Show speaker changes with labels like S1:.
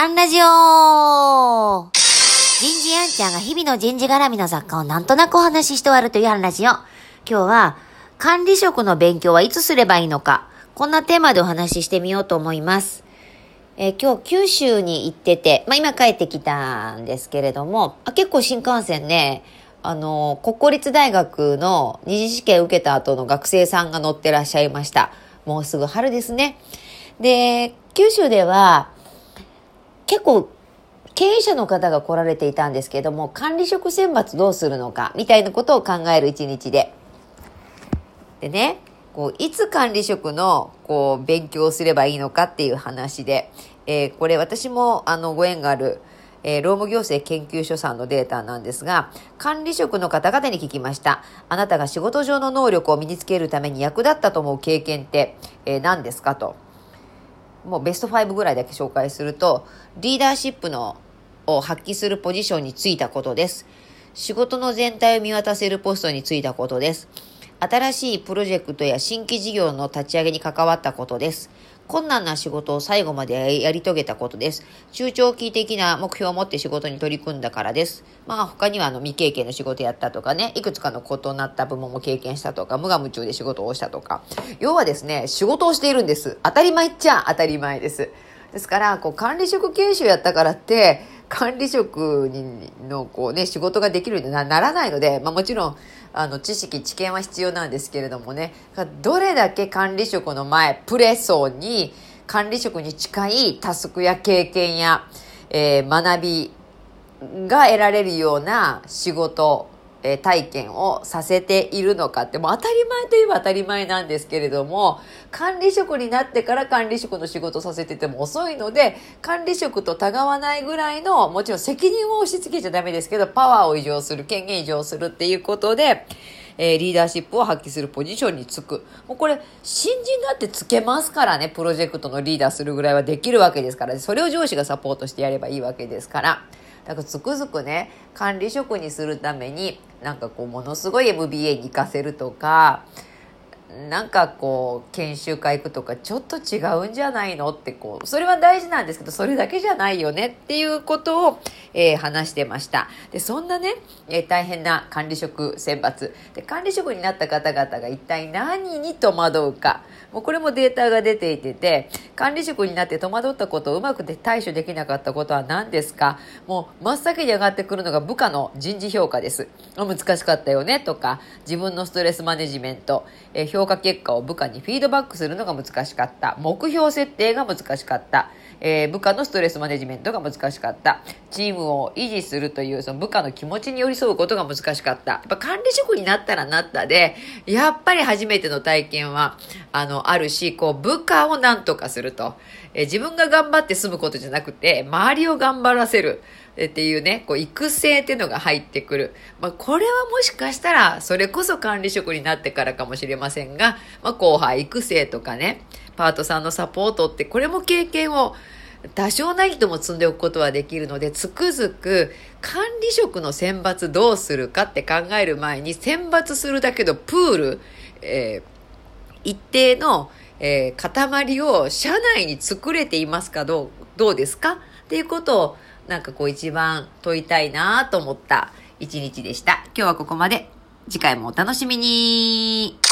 S1: アンラジオ人事アンちゃんが日々の人事絡みの雑貨をなんとなくお話しして終わるというアンラジオ。今日は、管理職の勉強はいつすればいいのか、こんなテーマでお話ししてみようと思います。えー、今日九州に行ってて、まあ今帰ってきたんですけれども、あ結構新幹線ね、あの、国公立大学の二次試験受けた後の学生さんが乗ってらっしゃいました。もうすぐ春ですね。で、九州では、結構、経営者の方が来られていたんですけども、管理職選抜どうするのか、みたいなことを考える一日で。でね、こう、いつ管理職の、こう、勉強をすればいいのかっていう話で、えー、これ私も、あの、ご縁がある、えー、労務行政研究所さんのデータなんですが、管理職の方々に聞きました。あなたが仕事上の能力を身につけるために役立ったと思う経験って、えー、何ですかと。もうベスト5ぐらいだけ紹介すると、リーダーシップのを発揮するポジションについたことです。仕事の全体を見渡せるポストについたことです。新しいプロジェクトや新規事業の立ち上げに関わったことです。困難な仕事を最後までやり遂げたことです。中長期的な目標を持って仕事に取り組んだからです。まあ他にはあの未経験の仕事やったとかね、いくつかの異なった部門も経験したとか、無我夢中で仕事をしたとか。要はですね、仕事をしているんです。当たり前っちゃ当たり前です。ですから、こう管理職研修やったからって、管理職にのこうね、仕事ができるようにならないので、まあもちろん、あの、知識、知見は必要なんですけれどもね、どれだけ管理職の前、プレ層に、管理職に近いタスクや経験や、えー、学びが得られるような仕事、え、体験をさせているのかって、もう当たり前といえば当たり前なんですけれども、管理職になってから管理職の仕事させてても遅いので、管理職とたがわないぐらいの、もちろん責任を押し付けちゃダメですけど、パワーを異常する、権限異常するっていうことで、えー、リーダーシップを発揮するポジションにつく。もうこれ、新人だってつけますからね、プロジェクトのリーダーするぐらいはできるわけですから、それを上司がサポートしてやればいいわけですから。だからつくづくね、管理職にするために、なんかこう、ものすごい MBA に行かせるとか、なんかこう研修会行くとかちょっと違うんじゃないのってこうそれは大事なんですけどそれだけじゃないよねっていうことを、えー、話してました。でそんなね、えー、大変な管理職選抜。で管理職になった方々が一体何に戸惑うか。もうこれもデータが出ていてて管理職になって戸惑ったことをうまくで対処できなかったことは何ですか？もう真っ先に上がってくるのが部下の人事評価です。難しかったよねとか自分のストレスマネジメント、えー、評価結果を部下にフィードバックするのが難しかった。目標設定が難しかった。えー、部下のストレスマネジメントが難しかった。チームを維持するというその部下の気持ちに寄り添うことが難しかった。やっぱ管理職になったらなったで、やっぱり初めての体験は、あの、あるし、こう、部下を何とかすると。え、自分が頑張って済むことじゃなくて、周りを頑張らせる。っていうね、こう育成っていうのが入ってくる。まあ、これはもしかしたら、それこそ管理職になってからかもしれませんが、まあ、後輩育成とかね、パートさんのサポートって、これも経験を多少なりとも積んでおくことはできるので、つくづく管理職の選抜どうするかって考える前に、選抜するだけのプール、えー、一定の、えー、塊を社内に作れていますかどう、どうですか？っていうことをなんかこう一番問いたいなと思った一日でした。今日はここまで。次回もお楽しみに。